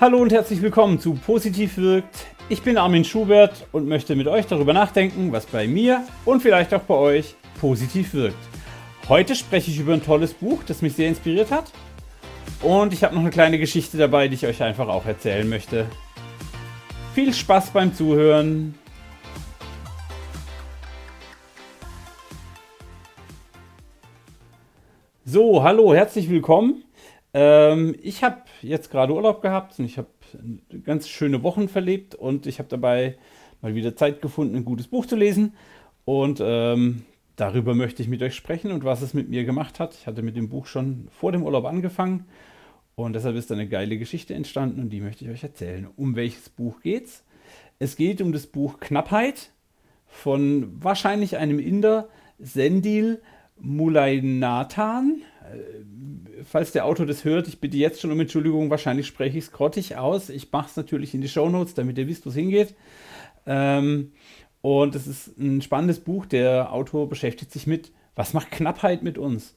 Hallo und herzlich willkommen zu Positiv wirkt. Ich bin Armin Schubert und möchte mit euch darüber nachdenken, was bei mir und vielleicht auch bei euch positiv wirkt. Heute spreche ich über ein tolles Buch, das mich sehr inspiriert hat. Und ich habe noch eine kleine Geschichte dabei, die ich euch einfach auch erzählen möchte. Viel Spaß beim Zuhören. So, hallo, herzlich willkommen. Ähm, ich habe jetzt gerade Urlaub gehabt und ich habe ganz schöne Wochen verlebt und ich habe dabei mal wieder Zeit gefunden, ein gutes Buch zu lesen. Und ähm, darüber möchte ich mit euch sprechen und was es mit mir gemacht hat. Ich hatte mit dem Buch schon vor dem Urlaub angefangen und deshalb ist eine geile Geschichte entstanden und die möchte ich euch erzählen. Um welches Buch geht's? Es geht um das Buch Knappheit von wahrscheinlich einem Inder, Sendil Mulainathan. Falls der Autor das hört, ich bitte jetzt schon um Entschuldigung, wahrscheinlich spreche ich es grottig aus. Ich mache es natürlich in die Show Notes, damit ihr wisst, wo es hingeht. Ähm, und es ist ein spannendes Buch. Der Autor beschäftigt sich mit, was macht Knappheit mit uns?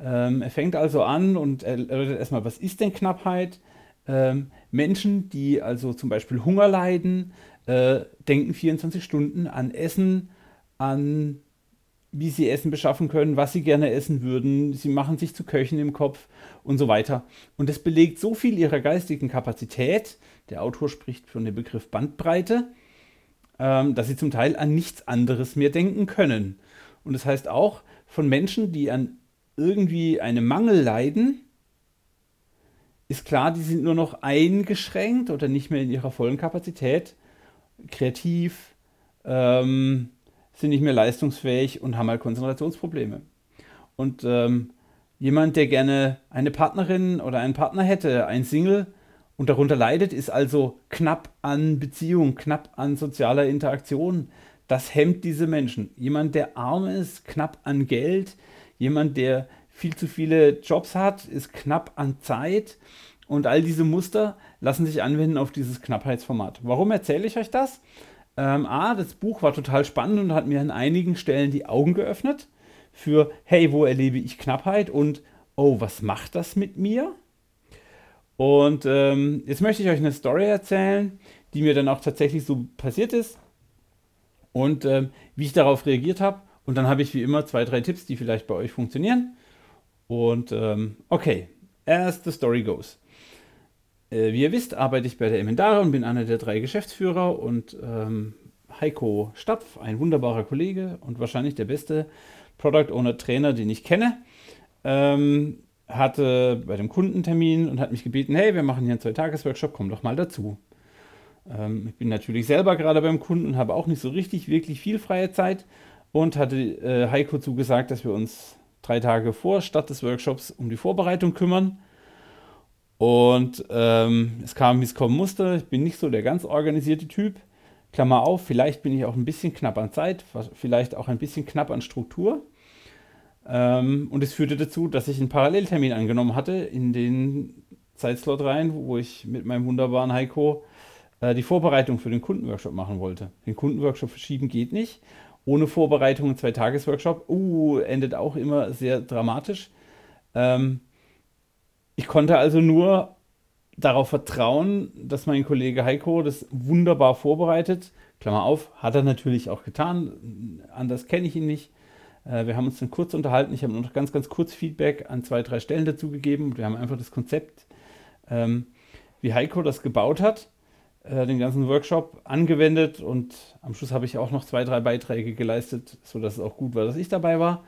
Ähm, er fängt also an und erläutert erstmal, was ist denn Knappheit? Ähm, Menschen, die also zum Beispiel Hunger leiden, äh, denken 24 Stunden an Essen, an wie sie Essen beschaffen können, was sie gerne essen würden. Sie machen sich zu Köchen im Kopf und so weiter. Und das belegt so viel ihrer geistigen Kapazität, der Autor spricht von dem Begriff Bandbreite, ähm, dass sie zum Teil an nichts anderes mehr denken können. Und das heißt auch von Menschen, die an irgendwie einem Mangel leiden, ist klar, die sind nur noch eingeschränkt oder nicht mehr in ihrer vollen Kapazität, kreativ, ähm, sind nicht mehr leistungsfähig und haben halt Konzentrationsprobleme. Und ähm, jemand, der gerne eine Partnerin oder einen Partner hätte, ein Single und darunter leidet, ist also knapp an Beziehung, knapp an sozialer Interaktion. Das hemmt diese Menschen. Jemand, der arm ist, knapp an Geld. Jemand, der viel zu viele Jobs hat, ist knapp an Zeit. Und all diese Muster lassen sich anwenden auf dieses Knappheitsformat. Warum erzähle ich euch das? Ähm, A, das Buch war total spannend und hat mir an einigen Stellen die Augen geöffnet für, hey, wo erlebe ich Knappheit und, oh, was macht das mit mir? Und ähm, jetzt möchte ich euch eine Story erzählen, die mir dann auch tatsächlich so passiert ist und ähm, wie ich darauf reagiert habe. Und dann habe ich wie immer zwei, drei Tipps, die vielleicht bei euch funktionieren. Und ähm, okay, as the story goes. Äh, wie ihr wisst, arbeite ich bei der Emendare und bin einer der drei Geschäftsführer und ähm, Heiko Stapf, ein wunderbarer Kollege und wahrscheinlich der beste Product Owner Trainer, den ich kenne, ähm, hatte bei dem Kundentermin und hat mich gebeten, hey, wir machen hier einen Zwei-Tages-Workshop, komm doch mal dazu. Ähm, ich bin natürlich selber gerade beim Kunden und habe auch nicht so richtig, wirklich viel freie Zeit und hatte äh, Heiko zugesagt, dass wir uns drei Tage vor Start des Workshops um die Vorbereitung kümmern. Und ähm, es kam, wie es kommen musste. Ich bin nicht so der ganz organisierte Typ. Klammer auf, vielleicht bin ich auch ein bisschen knapp an Zeit, vielleicht auch ein bisschen knapp an Struktur. Ähm, und es führte dazu, dass ich einen Paralleltermin angenommen hatte in den Zeitslot rein, wo ich mit meinem wunderbaren Heiko äh, die Vorbereitung für den Kundenworkshop machen wollte. Den Kundenworkshop verschieben geht nicht. Ohne Vorbereitung ein Zwei-Tages-Workshop, uh, endet auch immer sehr dramatisch. Ähm, ich konnte also nur darauf vertrauen, dass mein Kollege Heiko das wunderbar vorbereitet. Klammer auf, hat er natürlich auch getan. Anders kenne ich ihn nicht. Äh, wir haben uns dann kurz unterhalten. Ich habe noch ganz, ganz kurz Feedback an zwei, drei Stellen dazu gegeben. Wir haben einfach das Konzept, ähm, wie Heiko das gebaut hat, äh, den ganzen Workshop angewendet und am Schluss habe ich auch noch zwei, drei Beiträge geleistet, sodass es auch gut war, dass ich dabei war.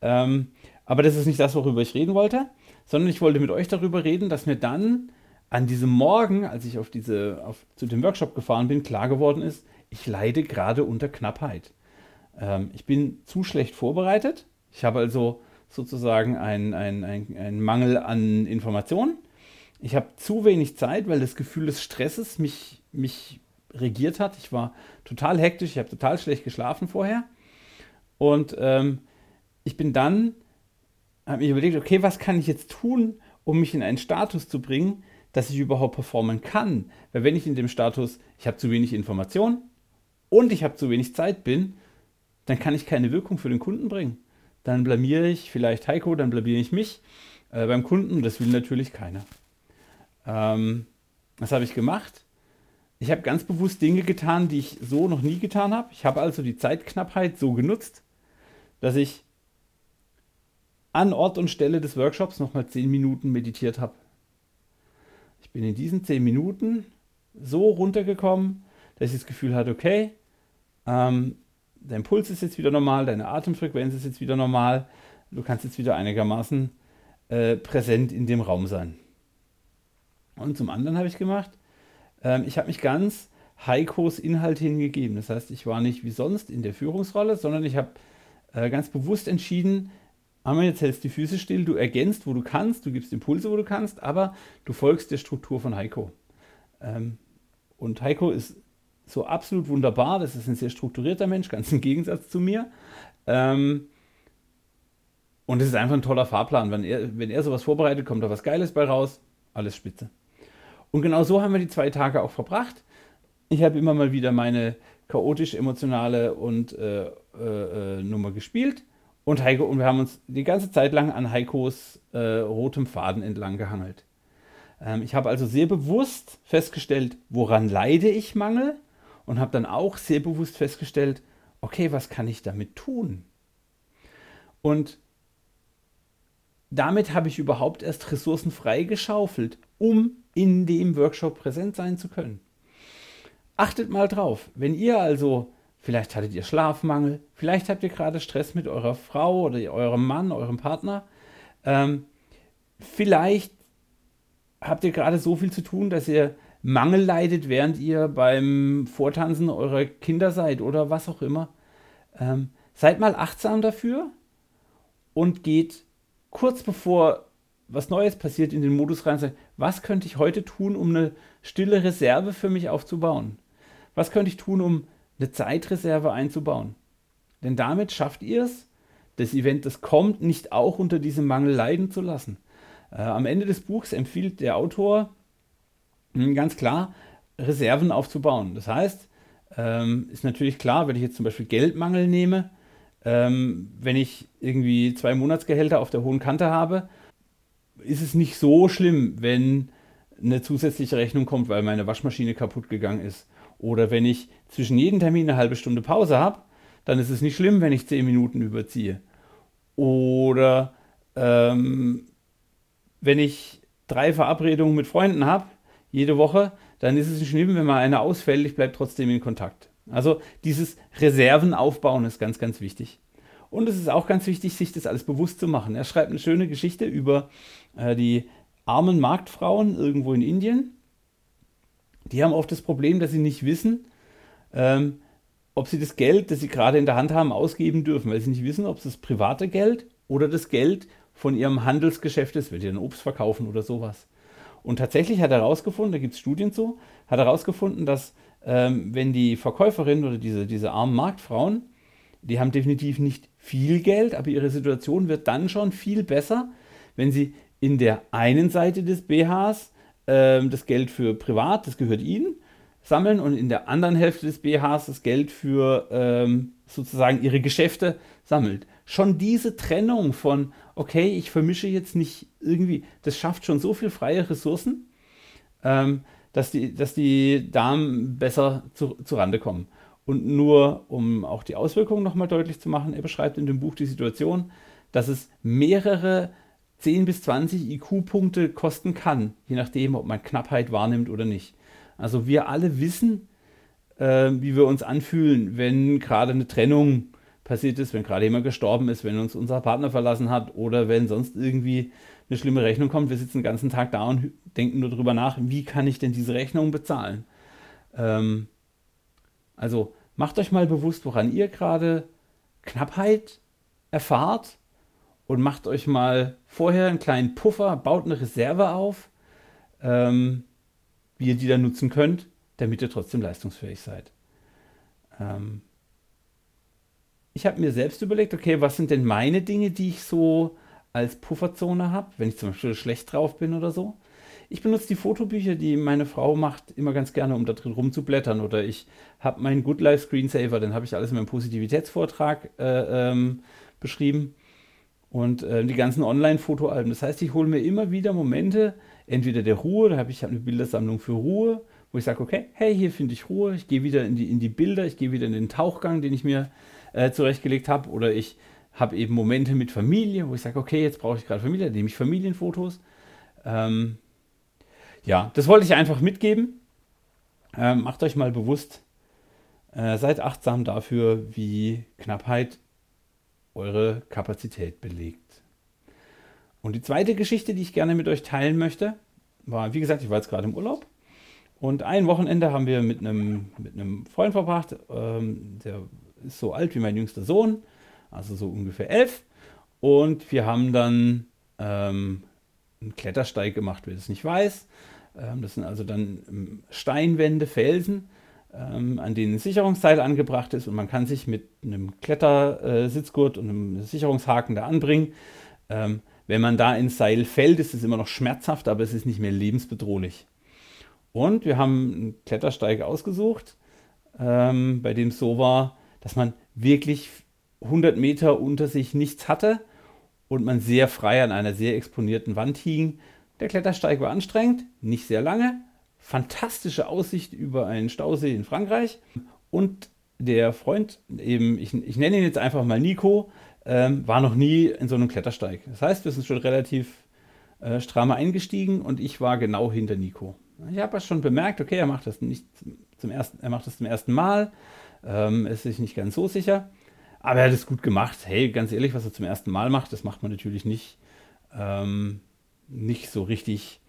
Ähm, aber das ist nicht das, worüber ich reden wollte sondern ich wollte mit euch darüber reden, dass mir dann an diesem Morgen, als ich auf diese, auf, zu dem Workshop gefahren bin, klar geworden ist, ich leide gerade unter Knappheit. Ähm, ich bin zu schlecht vorbereitet. Ich habe also sozusagen einen ein, Mangel an Informationen. Ich habe zu wenig Zeit, weil das Gefühl des Stresses mich, mich regiert hat. Ich war total hektisch, ich habe total schlecht geschlafen vorher. Und ähm, ich bin dann habe mich überlegt, okay, was kann ich jetzt tun, um mich in einen Status zu bringen, dass ich überhaupt performen kann. Weil wenn ich in dem Status, ich habe zu wenig Information und ich habe zu wenig Zeit bin, dann kann ich keine Wirkung für den Kunden bringen. Dann blamiere ich vielleicht Heiko, dann blamiere ich mich äh, beim Kunden. Das will natürlich keiner. Ähm, Was habe ich gemacht? Ich habe ganz bewusst Dinge getan, die ich so noch nie getan habe. Ich habe also die Zeitknappheit so genutzt, dass ich an Ort und Stelle des Workshops nochmal zehn Minuten meditiert habe. Ich bin in diesen zehn Minuten so runtergekommen, dass ich das Gefühl hatte, okay, ähm, dein Puls ist jetzt wieder normal, deine Atemfrequenz ist jetzt wieder normal, du kannst jetzt wieder einigermaßen äh, präsent in dem Raum sein. Und zum anderen habe ich gemacht, ähm, ich habe mich ganz Heikos Inhalt hingegeben. Das heißt, ich war nicht wie sonst in der Führungsrolle, sondern ich habe äh, ganz bewusst entschieden, einmal jetzt hältst die Füße still, du ergänzt, wo du kannst, du gibst Impulse, wo du kannst, aber du folgst der Struktur von Heiko. Ähm, und Heiko ist so absolut wunderbar, das ist ein sehr strukturierter Mensch, ganz im Gegensatz zu mir. Ähm, und es ist einfach ein toller Fahrplan. Wenn er, wenn er sowas vorbereitet, kommt da was Geiles bei raus. Alles spitze. Und genau so haben wir die zwei Tage auch verbracht. Ich habe immer mal wieder meine chaotisch emotionale und äh, äh, äh, Nummer gespielt. Und Heiko, und wir haben uns die ganze Zeit lang an Heikos äh, rotem Faden entlang gehangelt. Ähm, ich habe also sehr bewusst festgestellt, woran leide ich Mangel und habe dann auch sehr bewusst festgestellt, okay, was kann ich damit tun? Und damit habe ich überhaupt erst Ressourcen freigeschaufelt, um in dem Workshop präsent sein zu können. Achtet mal drauf, wenn ihr also, vielleicht hattet ihr Schlafmangel, vielleicht habt ihr gerade Stress mit eurer Frau oder eurem Mann, eurem Partner, ähm, vielleicht habt ihr gerade so viel zu tun, dass ihr Mangel leidet, während ihr beim Vortanzen eurer Kinder seid oder was auch immer. Ähm, seid mal achtsam dafür und geht kurz bevor was Neues passiert in den Modus rein, sagen, was könnte ich heute tun, um eine stille Reserve für mich aufzubauen? Was könnte ich tun, um eine Zeitreserve einzubauen? Denn damit schafft ihr es, das Event, das kommt, nicht auch unter diesem Mangel leiden zu lassen. Äh, am Ende des Buchs empfiehlt der Autor hm, ganz klar, Reserven aufzubauen. Das heißt, ähm, ist natürlich klar, wenn ich jetzt zum Beispiel Geldmangel nehme, ähm, wenn ich irgendwie zwei Monatsgehälter auf der hohen Kante habe, ist es nicht so schlimm, wenn eine zusätzliche Rechnung kommt, weil meine Waschmaschine kaputt gegangen ist. Oder wenn ich zwischen jedem Termin eine halbe Stunde Pause habe, dann ist es nicht schlimm, wenn ich zehn Minuten überziehe. Oder ähm, wenn ich drei Verabredungen mit Freunden habe, jede Woche, dann ist es nicht schlimm, wenn mal eine ausfällt, ich bleibe trotzdem in Kontakt. Also dieses Reserven aufbauen ist ganz, ganz wichtig. Und es ist auch ganz wichtig, sich das alles bewusst zu machen. Er schreibt eine schöne Geschichte über äh, die armen Marktfrauen irgendwo in Indien. Die haben oft das Problem, dass sie nicht wissen, ähm, ob sie das Geld, das sie gerade in der Hand haben, ausgeben dürfen, weil sie nicht wissen, ob es das private Geld oder das Geld von ihrem Handelsgeschäft ist, weil sie dann Obst verkaufen oder sowas. Und tatsächlich hat er herausgefunden, da gibt es Studien zu, hat er herausgefunden, dass ähm, wenn die Verkäuferinnen oder diese, diese armen Marktfrauen, die haben definitiv nicht viel Geld, aber ihre Situation wird dann schon viel besser, wenn sie in der einen Seite des BHs ähm, das Geld für privat, das gehört ihnen, sammeln und in der anderen Hälfte des BHs das Geld für ähm, sozusagen ihre Geschäfte sammelt. Schon diese Trennung von, okay, ich vermische jetzt nicht irgendwie, das schafft schon so viel freie Ressourcen, ähm, dass, die, dass die Damen besser zu, zu Rande kommen. Und nur, um auch die Auswirkungen nochmal deutlich zu machen, er beschreibt in dem Buch die Situation, dass es mehrere 10 bis 20 IQ-Punkte kosten kann, je nachdem, ob man Knappheit wahrnimmt oder nicht. Also wir alle wissen, äh, wie wir uns anfühlen, wenn gerade eine Trennung passiert ist, wenn gerade jemand gestorben ist, wenn uns unser Partner verlassen hat oder wenn sonst irgendwie eine schlimme Rechnung kommt. Wir sitzen den ganzen Tag da und denken nur darüber nach, wie kann ich denn diese Rechnung bezahlen. Ähm, also macht euch mal bewusst, woran ihr gerade Knappheit erfahrt und macht euch mal vorher einen kleinen Puffer, baut eine Reserve auf, ähm, wie ihr die dann nutzen könnt, damit ihr trotzdem leistungsfähig seid. Ähm, ich habe mir selbst überlegt, okay, was sind denn meine Dinge, die ich so als Pufferzone habe, wenn ich zum Beispiel schlecht drauf bin oder so. Ich benutze die Fotobücher, die meine Frau macht, immer ganz gerne, um da drin rumzublättern. Oder ich habe meinen Good Life Screensaver, den habe ich alles in meinem Positivitätsvortrag äh, ähm, beschrieben. Und äh, die ganzen Online-Fotoalben. Das heißt, ich hole mir immer wieder Momente entweder der Ruhe, da habe ich eine Bildersammlung für Ruhe, wo ich sage, okay, hey, hier finde ich Ruhe, ich gehe wieder in die, in die Bilder, ich gehe wieder in den Tauchgang, den ich mir äh, zurechtgelegt habe, oder ich habe eben Momente mit Familie, wo ich sage, okay, jetzt brauche ich gerade Familie, nehme ich Familienfotos. Ähm, ja, das wollte ich einfach mitgeben. Ähm, macht euch mal bewusst, äh, seid achtsam dafür, wie Knappheit eure Kapazität belegt. Und die zweite Geschichte, die ich gerne mit euch teilen möchte, war, wie gesagt, ich war jetzt gerade im Urlaub und ein Wochenende haben wir mit einem, mit einem Freund verbracht, ähm, der ist so alt wie mein jüngster Sohn, also so ungefähr elf. Und wir haben dann ähm, einen Klettersteig gemacht, wer das nicht weiß. Ähm, das sind also dann ähm, Steinwände, Felsen, ähm, an denen ein Sicherungsteil angebracht ist und man kann sich mit einem Klettersitzgurt und einem Sicherungshaken da anbringen. Ähm, wenn man da ins Seil fällt, ist es immer noch schmerzhaft, aber es ist nicht mehr lebensbedrohlich. Und wir haben einen Klettersteig ausgesucht, ähm, bei dem es so war, dass man wirklich 100 Meter unter sich nichts hatte und man sehr frei an einer sehr exponierten Wand hing. Der Klettersteig war anstrengend, nicht sehr lange, fantastische Aussicht über einen Stausee in Frankreich und der Freund, eben, ich, ich nenne ihn jetzt einfach mal Nico, ähm, war noch nie in so einem Klettersteig. Das heißt, wir sind schon relativ äh, stramm eingestiegen und ich war genau hinter Nico. Ich habe schon bemerkt, okay, er macht das nicht zum ersten, er macht das zum ersten Mal, ähm, ist sich nicht ganz so sicher, aber er hat es gut gemacht. Hey, ganz ehrlich, was er zum ersten Mal macht, das macht man natürlich nicht, ähm, nicht so richtig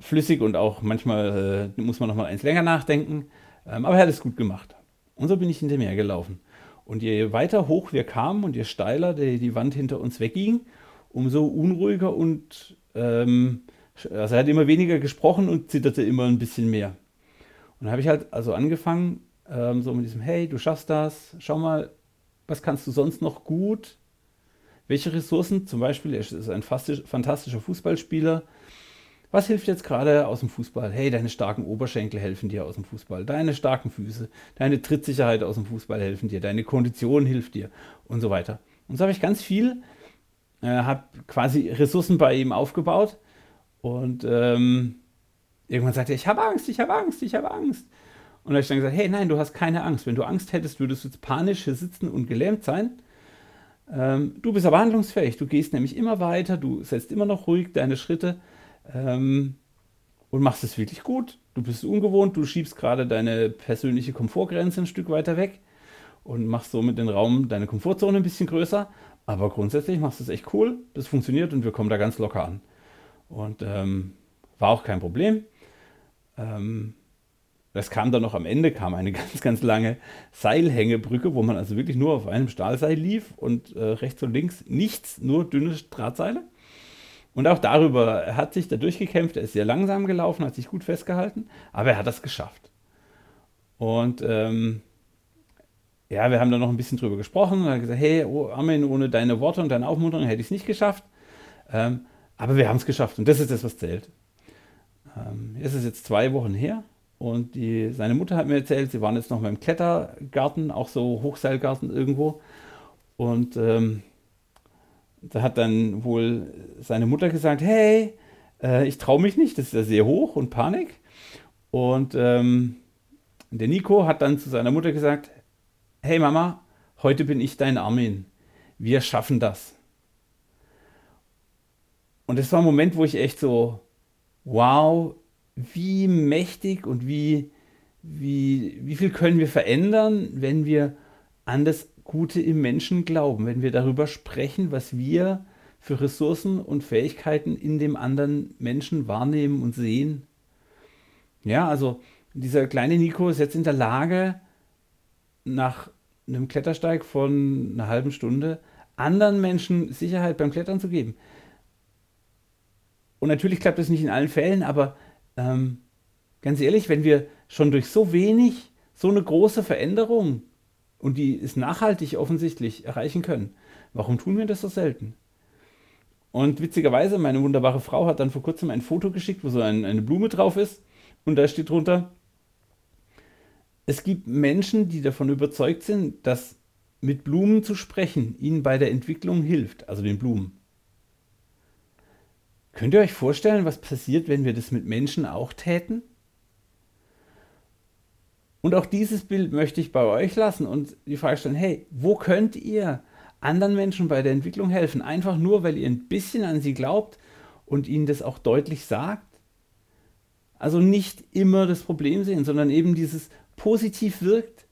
flüssig und auch manchmal äh, muss man noch mal eins länger nachdenken, ähm, aber er hat es gut gemacht. Und so bin ich hinter mir gelaufen. Und je weiter hoch wir kamen und je steiler die, die Wand hinter uns wegging, umso unruhiger und ähm, also er hat immer weniger gesprochen und zitterte immer ein bisschen mehr. Und dann habe ich halt also angefangen, ähm, so mit diesem, hey, du schaffst das, schau mal, was kannst du sonst noch gut? Welche Ressourcen, zum Beispiel, er ist ein fantastischer Fußballspieler, was hilft jetzt gerade aus dem Fußball? Hey, deine starken Oberschenkel helfen dir aus dem Fußball, deine starken Füße, deine Trittsicherheit aus dem Fußball helfen dir, deine Kondition hilft dir und so weiter. Und so habe ich ganz viel, äh, habe quasi Ressourcen bei ihm aufgebaut und ähm, irgendwann sagte er, ich habe Angst, ich habe Angst, ich habe Angst. Und da habe ich dann gesagt, hey, nein, du hast keine Angst. Wenn du Angst hättest, würdest du jetzt panisch hier sitzen und gelähmt sein. Ähm, du bist aber handlungsfähig. Du gehst nämlich immer weiter, du setzt immer noch ruhig deine Schritte ähm, und machst es wirklich gut. Du bist ungewohnt, du schiebst gerade deine persönliche Komfortgrenze ein Stück weiter weg und machst somit den Raum, deine Komfortzone ein bisschen größer. Aber grundsätzlich machst du es echt cool, das funktioniert und wir kommen da ganz locker an. Und ähm, war auch kein Problem. Ähm, das kam dann noch am Ende, kam eine ganz, ganz lange Seilhängebrücke, wo man also wirklich nur auf einem Stahlseil lief und äh, rechts und links nichts, nur dünne Drahtseile. Und auch darüber, er hat sich da durchgekämpft, er ist sehr langsam gelaufen, hat sich gut festgehalten, aber er hat das geschafft. Und ähm, ja, wir haben da noch ein bisschen drüber gesprochen und hat gesagt, hey, oh, Armin, ohne deine Worte und deine Aufmunterung hätte ich es nicht geschafft. Ähm, aber wir haben es geschafft und das ist das, was zählt. Ähm, es ist jetzt zwei Wochen her und die, seine Mutter hat mir erzählt, sie waren jetzt noch mal im Klettergarten, auch so Hochseilgarten irgendwo. Und ähm, da hat dann wohl seine Mutter gesagt, hey, äh, ich traue mich nicht, das ist ja sehr hoch und Panik. Und ähm, der Nico hat dann zu seiner Mutter gesagt, hey Mama, heute bin ich dein Armin. Wir schaffen das. Und das war ein Moment, wo ich echt so, wow, wie mächtig und wie, wie, wie viel können wir verändern, wenn wir an das Gute im Menschen glauben, wenn wir darüber sprechen, was wir für Ressourcen und Fähigkeiten in dem anderen Menschen wahrnehmen und sehen. Ja, also dieser kleine Nico ist jetzt in der Lage, nach einem Klettersteig von einer halben Stunde anderen Menschen Sicherheit beim Klettern zu geben. Und natürlich klappt das nicht in allen Fällen, aber ähm, ganz ehrlich, wenn wir schon durch so wenig so eine große Veränderung und die ist nachhaltig offensichtlich erreichen können. Warum tun wir das so selten? Und witzigerweise, meine wunderbare Frau hat dann vor kurzem ein Foto geschickt, wo so ein, eine Blume drauf ist. Und da steht drunter, es gibt Menschen, die davon überzeugt sind, dass mit Blumen zu sprechen ihnen bei der Entwicklung hilft, also den Blumen. Könnt ihr euch vorstellen, was passiert, wenn wir das mit Menschen auch täten? Und auch dieses Bild möchte ich bei euch lassen und die Frage stellen, hey, wo könnt ihr anderen Menschen bei der Entwicklung helfen? Einfach nur, weil ihr ein bisschen an sie glaubt und ihnen das auch deutlich sagt? Also nicht immer das Problem sehen, sondern eben dieses positiv wirkt.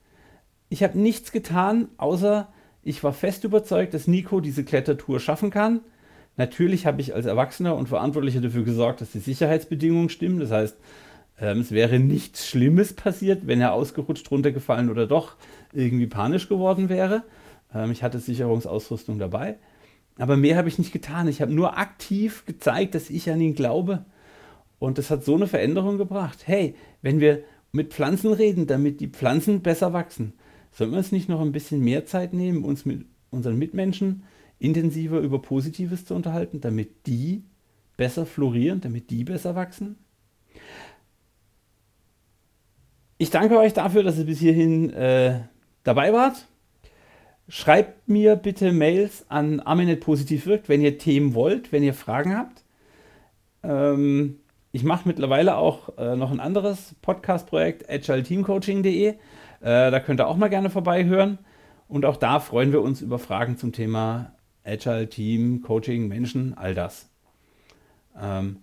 Ich habe nichts getan, außer ich war fest überzeugt, dass Nico diese Klettertour schaffen kann. Natürlich habe ich als Erwachsener und Verantwortlicher dafür gesorgt, dass die Sicherheitsbedingungen stimmen. Das heißt, ähm, es wäre nichts Schlimmes passiert, wenn er ausgerutscht, runtergefallen oder doch irgendwie panisch geworden wäre. Ähm, ich hatte Sicherungsausrüstung dabei. Aber mehr habe ich nicht getan. Ich habe nur aktiv gezeigt, dass ich an ihn glaube. Und das hat so eine Veränderung gebracht. Hey, wenn wir mit Pflanzen reden, damit die Pflanzen besser wachsen, sollten wir uns nicht noch ein bisschen mehr Zeit nehmen, uns mit unseren Mitmenschen intensiver über Positives zu unterhalten, damit die besser florieren, damit die besser wachsen? Ich danke euch dafür, dass ihr bis hierhin äh, dabei wart. Schreibt mir bitte Mails an Aminet Positiv wirkt, wenn ihr Themen wollt, wenn ihr Fragen habt. Ähm, ich mache mittlerweile auch äh, noch ein anderes Podcast-Projekt, agileteamcoaching.de. Äh, da könnt ihr auch mal gerne vorbeihören. Und auch da freuen wir uns über Fragen zum Thema Agile Team, Coaching, Menschen, all das. Ähm,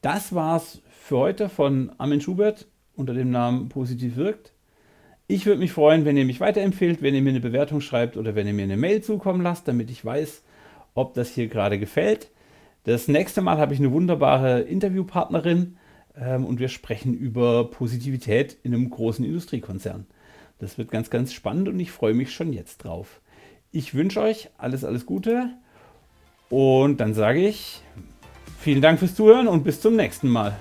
das war's für heute von Armin Schubert unter dem Namen Positiv wirkt. Ich würde mich freuen, wenn ihr mich weiterempfehlt, wenn ihr mir eine Bewertung schreibt oder wenn ihr mir eine Mail zukommen lasst, damit ich weiß, ob das hier gerade gefällt. Das nächste Mal habe ich eine wunderbare Interviewpartnerin ähm, und wir sprechen über Positivität in einem großen Industriekonzern. Das wird ganz, ganz spannend und ich freue mich schon jetzt drauf. Ich wünsche euch alles, alles Gute und dann sage ich vielen Dank fürs Zuhören und bis zum nächsten Mal.